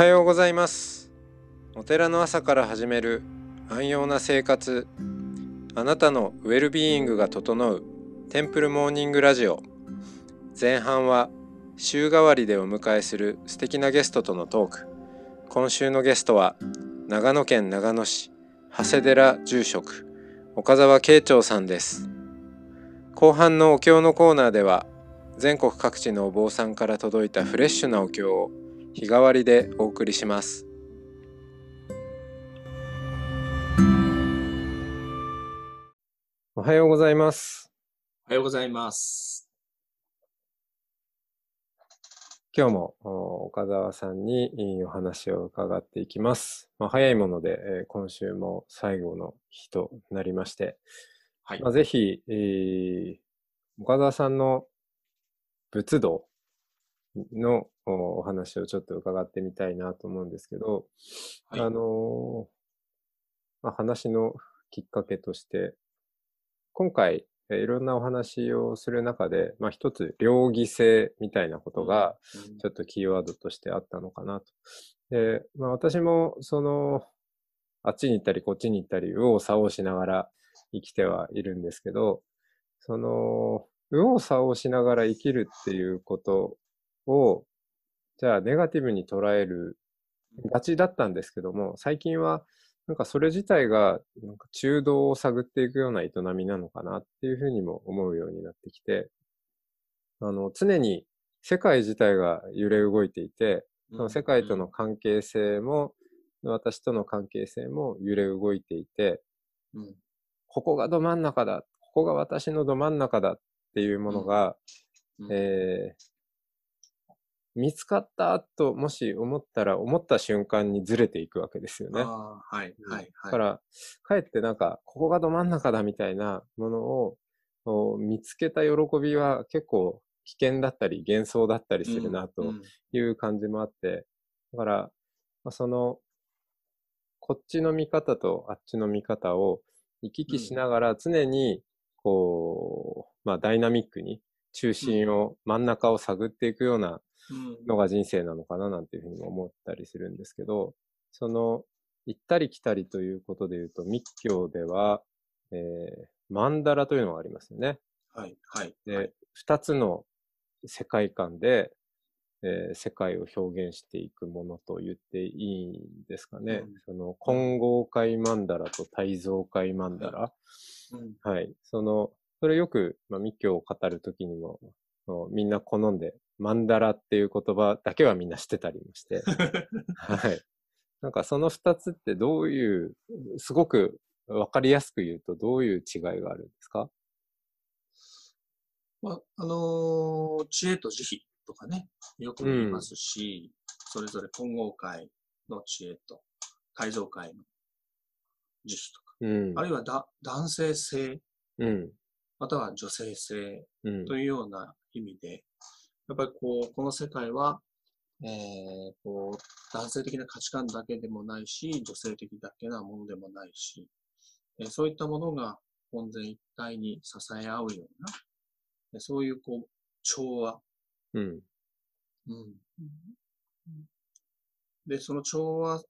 はようございます。お寺の朝から始める安養な生活。あなたのウェルビーイングが整うテンプルモーニングラジオ。前半は週替わりでお迎えする素敵なゲストとのトーク。今週のゲストは長野県長野市長谷寺住職岡澤慶長さんです。後半のお経のコーナーでは全国各地のお坊さんから届いたフレッシュなお経を日替わりでお送りしますおはようございますおはようございます。今日もお岡澤さんにお話を伺っていきます。まあ、早いもので、えー今週も最後の日となりまして、はいまあ、ぜひ、えー岡澤さんの仏道のおお話をちょっと伺ってみたいなと思うんですけど、はいあのーまあ、話のきっかけとして、今回、えーいろんなお話をする中で、まあ、一つ、両義性みたいなことが、ちょっとキーワードとしてあったのかなと。で、まあ私も、その、あっちに行ったりこっちに行ったり、右往左往しながら生きてはいるんですけど、その、右往左往しながら生きるっていうことを、じゃあネガティブに捉えるがちだったんですけども、最近は、なんかそれ自体が、なんか中道を探っていくような営みなのかなっていうふうにも思うようになってきて、あの、常に世界自体が揺れ動いていて、その世界との関係性も、私との関係性も揺れ動いていて、うん。うんここがど真ん中だ、ここが私のど真ん中だっていうものが、うん。えー見つかったと、もし思ったら、思った瞬間にずれていくわけですよね。はい、はい、はい。だから、かえってなんか、ここがど真ん中だみたいなものをお見つけた喜びは結構危険だったり幻想だったりするなという感じもあって、だから、まあその、こっちの見方とあっちの見方を行き来しながら常に、こう、まあダイナミックに中心を、真ん中を探っていくようなうんのが人生なのかななんていうふうにも思ったりするんですけど、その、行ったり来たりということで言うと、密教では、えー、マンダラというのがありますよね。はい、はい。で、はい二つの世界観で、えー世界を表現していくものと言っていいんですかね。うんその、混合界マンダラと大造界マンダラ。うんはい。その、それよく、まあ、密教を語るときにも、みんな好んで、マンダラっていう言葉だけはみんな知ってたりもして、はい。なんかその二つってどういう、すごくわかりやすく言うとどういう違いがあるんですか？まあ、あのー知恵と慈悲とかね、よく言いますし、それぞれ混合界の知恵と、改造界の慈悲とか、うんあ。るいはだ男性性、うん。または女性性うん。というような意味で、やっぱりこう、この世界は、えー、こう、男性的な価値観だけでもないし、女性的だけなものでもないし、えーそういったものが本然一体に支え合うような、えーそういうこう、調和、うん。うん。で、その調和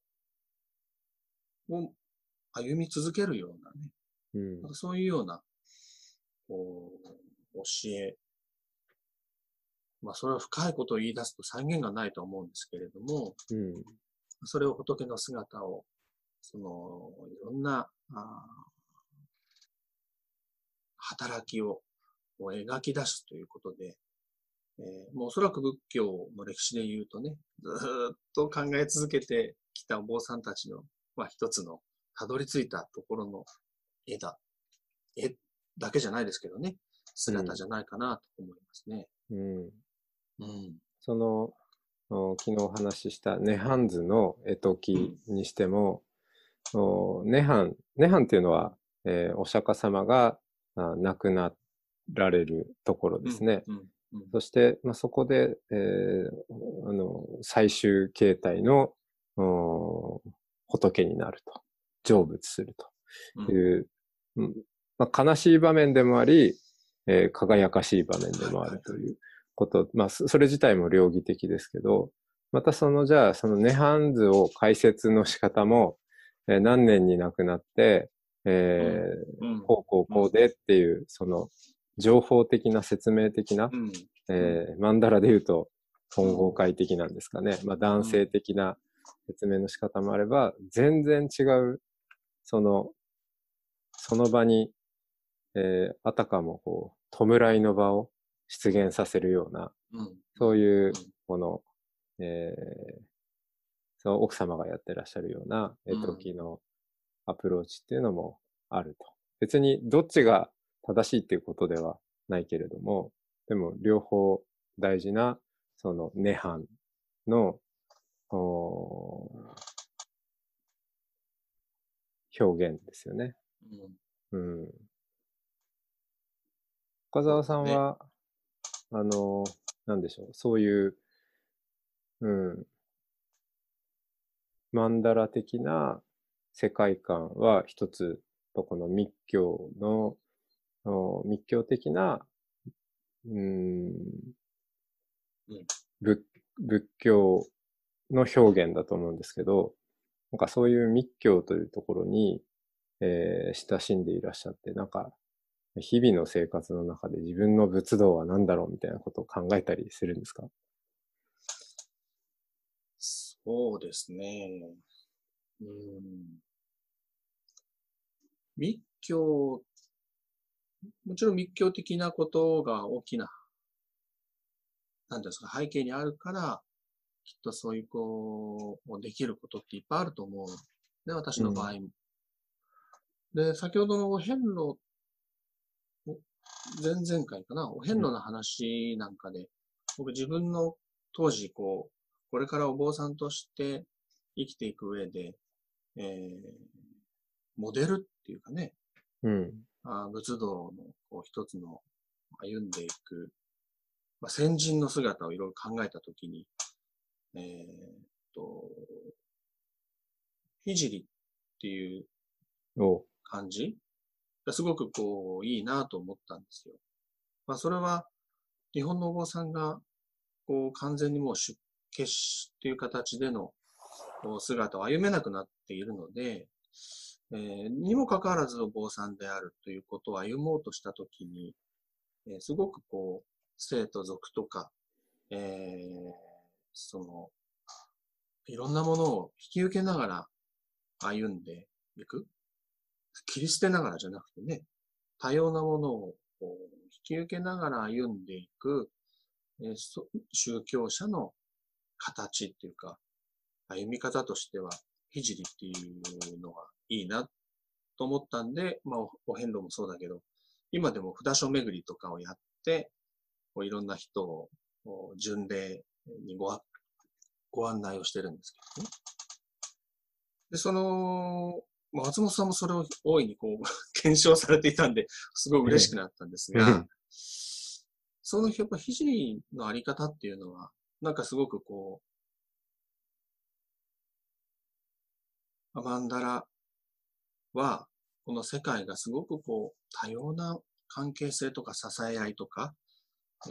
を歩み続けるようなね、うんそういうような、こう、教え。まあ、それは深いことを言い出すと再現がないと思うんですけれども、うん。それを仏の姿を、その、いろんな、あー働きを描き出すということで、えーもうおそらく仏教の歴史で言うとね、ずーっと考え続けてきたお坊さんたちの、まあ一つの、たどり着いたところの絵だ。絵だけじゃないですけどね、姿じゃないかなと思いますね。うん。うん。その、お昨日お話しした涅槃図の絵解きにしても、お涅槃、涅槃っていうのは、えーお釈迦様があ亡くなられるところですね。うん。うん。そして、まあ、そこで、えーあの、最終形態のお仏になると。成仏するうんという、うんまあ、悲しい場面でもあり、えー輝かしい場面でもあるということ、まあ、そそれ自体も両義的ですけど、またその、じゃあ、その涅槃図を解説の仕方も、えー何年に亡くなって、えーうん。こうこうこうでっていう、その、情報的な説明的な、うん。えーマンダラで言うと、混合会的なんですかね。まあ、男性的な説明の仕方もあれば、全然違う、その、その場に、えーあたかもこう、弔いの場を出現させるような、うん。そういううん、この、えーその奥様がやってらっしゃるような、えうん時のアプローチっていうのもあると。別にどっちが正しいっていうことではないけれども、でも両方大事な、その涅槃の、表現ですよね。うん。うん。岡澤さんは、あの、なんでしょう、そういう、うん、マンダラ的な世界観は一つとこの密教の、お密教的な、うんうん、仏仏教の表現だと思うんですけど、なんかそういう密教というところに、えー親しんでいらっしゃって、なんか、日々の生活の中で自分の仏道は何だろうみたいなことを考えたりするんですか？そうですね。うん。密教、もちろん密教的なことが大きな、なんですか、背景にあるから、きっとそういう、こう、できることっていっぱいあると思う。で、私の場合も。で、先ほどのお遍路、お前々回かな、お遍路の話なんかで、僕自分の当時、こう、これからお坊さんとして生きていく上で、えー、モデルっていうかね、うん。あー仏道のこう一つの歩んでいく、まあ、先人の姿をいろいろ考えたときに、えーっと、聖っていうお感じがすごくこう、いいなと思ったんですよ。まあ、それは、日本のお坊さんが、こう、完全にもう出家しっていう形でのこう姿を歩めなくなっているので、えーにもかかわらずお坊さんであるということを歩もうとしたときに、えーすごくこう、生と俗とか、えーその、いろんなものを引き受けながら歩んでいく。切り捨てながらじゃなくてね、多様なものを引き受けながら歩んでいく、え宗教者の形っていうか、歩み方としては、聖っていうのがいいなと思ったんで、まあ、お遍路もそうだけど、今でも札所巡りとかをやって、こういろんな人を巡礼にごご案内をしてるんですけどね。で、その、松本さんもそれを大いにこう、検証されていたんで、すごい嬉しくなったんですが、うんそのやっぱ聖のあり方っていうのは、なんかすごくこう、アマンダラは、この世界がすごくこう、多様な関係性とか支え合いとか、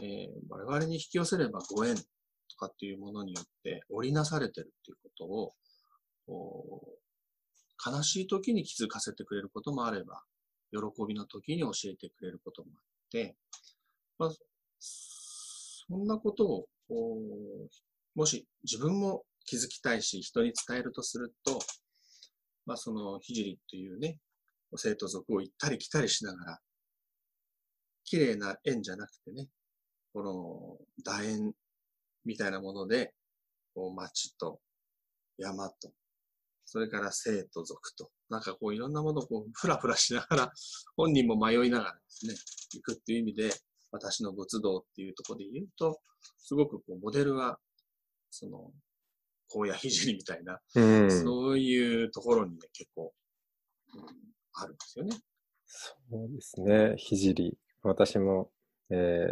えー我々に引き寄せればご縁とかっていうものによって織りなされてるっていうことを、悲しい時に気づかせてくれることもあれば、喜びの時に教えてくれることもあって、まあ、そんなことを、もし自分も気づきたいし、人に伝えるとすると、まあ、その、ひじりというね、生徒族を行ったり来たりしながら、綺麗な円じゃなくてね、この楕円みたいなもので、こう町と山と、それから生と族と、なんかこういろんなものをこうふらふらしながら、本人も迷いながらですね、行くっていう意味で、私の仏道っていうところで言うと、すごくこうモデルは、その、荒野聖みたいな、うん。そういうところにね、結構、うんあるんですよね。そうですね。聖。私も、えー、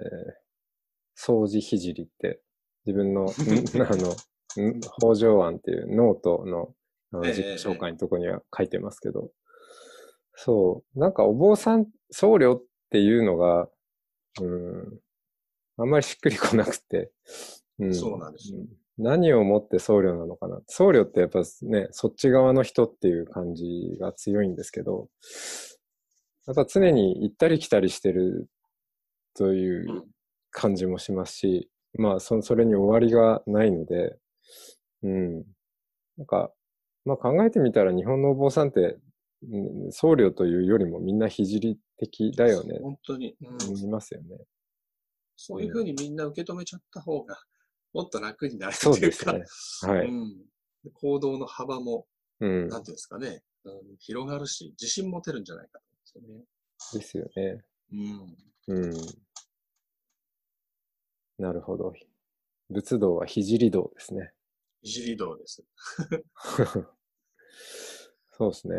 掃除聖って、自分の、ん あの、ん北条案っていうノートの自己紹介のとこには書いてますけど、そう、なんかお坊さん、僧侶っていうのが、うん、あんまりしっくりこなくて、うん、そうなんですよ。何をもって僧侶なのかな。僧侶ってやっぱね、そっち側の人っていう感じが強いんですけど、やっぱ常に行ったり来たりしてるという感じもしますし、まあそ、それに終わりがないので、うん。なんか、まあ考えてみたら日本のお坊さんって、うん、僧侶というよりもみんな聖的だよね。本当に。うん、思いますよね。そういうふうにみんな受け止めちゃった方が、もっと楽になるというか、そうですね。はい。うん、行動の幅も、うん、なんていうんですかね、うん、広がるし、自信持てるんじゃないかと思うんですよね。ですよね。うん。うん。なるほど。仏道は聖道ですね。聖道です。そうですね。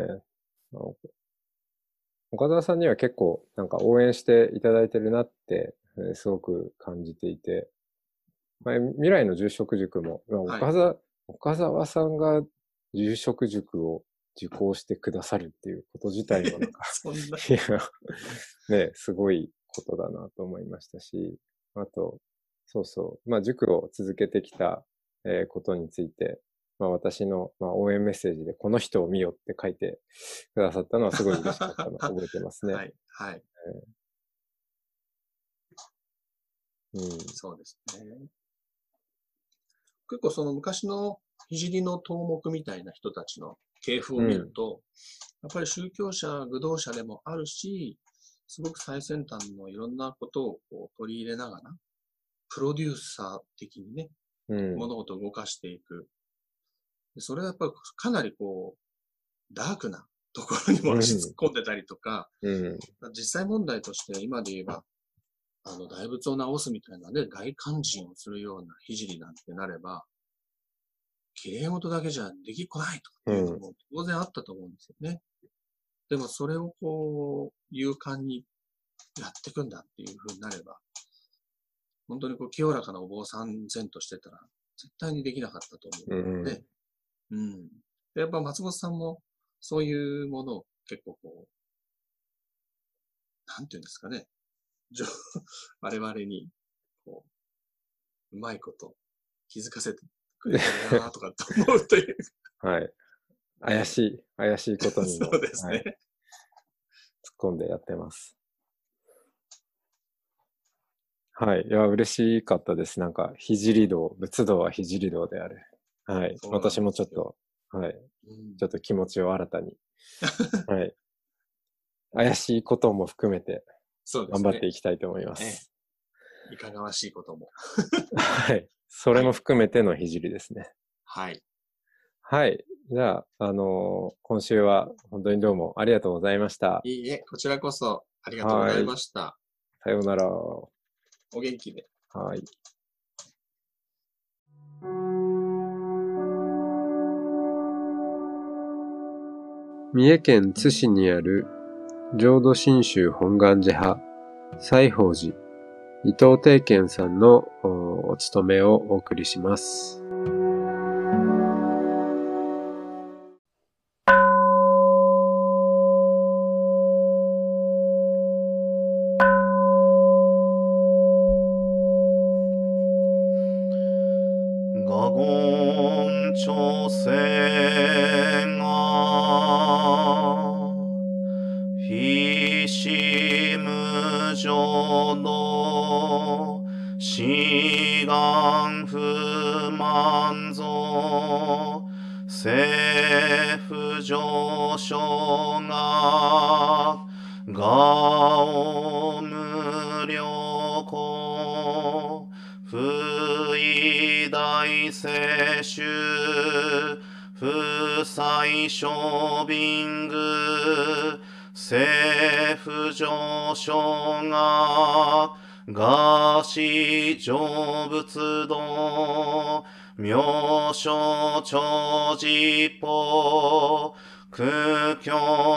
岡澤さんには結構なんか応援していただいてるなって、えー、すごく感じていて、まあ、未来の住職塾も、まあ、岡澤、はい、岡澤さんが住職塾を受講してくださるっていうこと自体もなんか そんな。いや、ね、すごいことだなと思いましたし、あと、そうそう、まあ塾を続けてきた、えー、ことについて、まあ、私の、まあ、応援メッセージで、この人を見よって書いてくださったのはすごい嬉しかったのを 覚えてますね。はい。はい。えー、うん。そうですね。結構その昔の聖の頭目みたいな人たちの系譜を見ると、うん、やっぱり宗教者、愚道者でもあるし、すごく最先端のいろんなことをこう取り入れながら、プロデューサー的にね、うん、物事を動かしていくそれはやっぱりかなりこう、ダークなところにも足突っ込んでたりとか、うん、実際問題として今で言えば、あの、大仏を直すみたいなね、大勧進をするような聖なんてなれば、綺麗事だけじゃできっこないというのも当然あったと思うんですよね。うん、でもそれをこう、勇敢にやっていくんだっていうふうになれば、本当にこう清らかなお坊さん前としてたら、絶対にできなかったと思うので、うんうん。やっぱ松本さんもそういうものを結構こう、なんていうんですかね。我々に、こう、うまいこと気づかせてくれるなとかと思うという。はい。怪しい、怪しいことに そうですね、はい、突っ込んでやってます。はい。いや、嬉しかったです。なんか、聖道、仏道は聖道である。はい。私もちょっと、はい。ちょっと気持ちを新たに、はい。怪しいことも含めて、頑張っていきたいと思います。すね、いかがわしいことも。はい。それも含めてのひじりですね。はい。はい。じゃあ、あのー、今週は本当にどうもありがとうございました。いいえ、こちらこそありがとうございました。さようなら。お元気で。はい。三重県津市にある浄土真宗本願寺派西宝寺伊藤定賢さんのお務めをお送りします。朝鮮政府上昇が、がお無良好、不意大世襲、不再小便具、政府上昇が、がし成仏道、妙所長寺法、空虚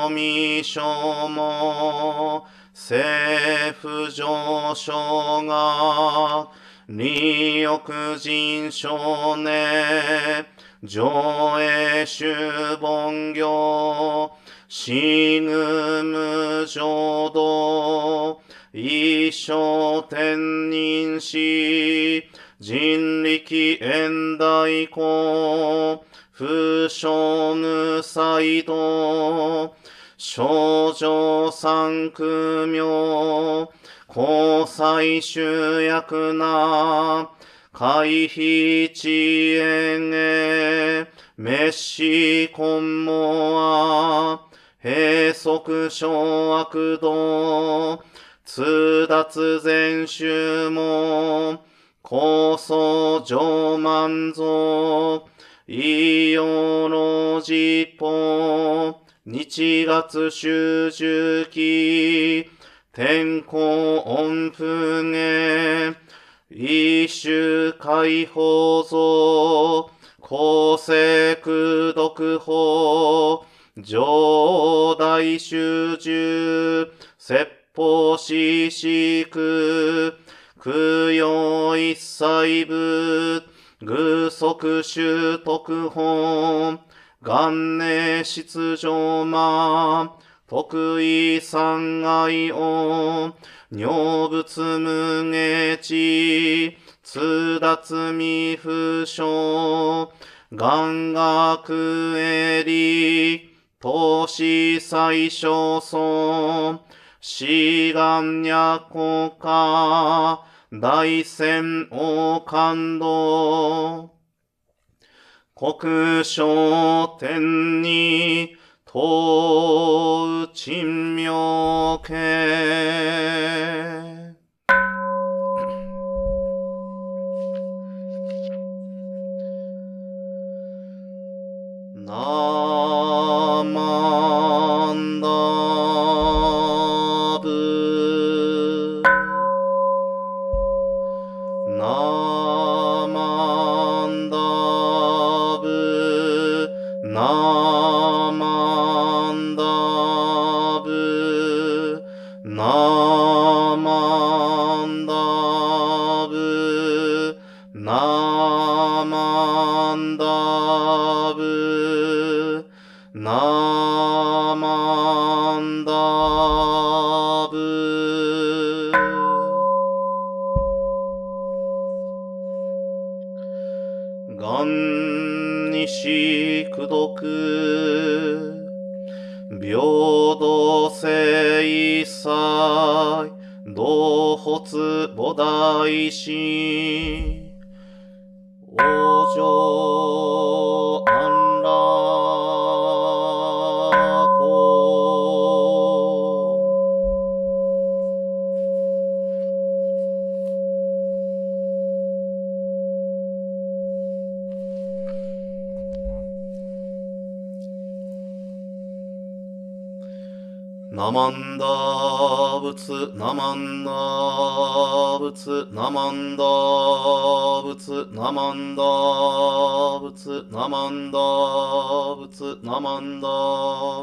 未所も、政府上昇が、利欲人少年、上映主本業、死ぬ無浄土、一生天人し、人力縁大公、不傷無才道、少女三区名、交際集約な、回避遅延へ、滅死根もあ、閉塞小悪道、通達全集も、高層上満蔵、異様の実法、日月集中期、天候音符へ、一種解放像、公正空読法、上大集中、説法ししく、供養一切部、偶足習徳本、元年出場魔、得意三愛音、女仏無下地、通達未不詳、願学エリ、投資最小尊、志願や国家、大戦王感動、国書天に、東鎮妙家。ンダブ。ナマンダブ。願にしくどく平等性一切同発菩提心。上安楽ナマンダ仏、ナマンダ仏、ナマンダ仏、ナマンダ仏、ナマンダ仏、ナマンダ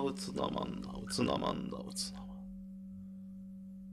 仏、ナマンダ仏、ナマンダ仏。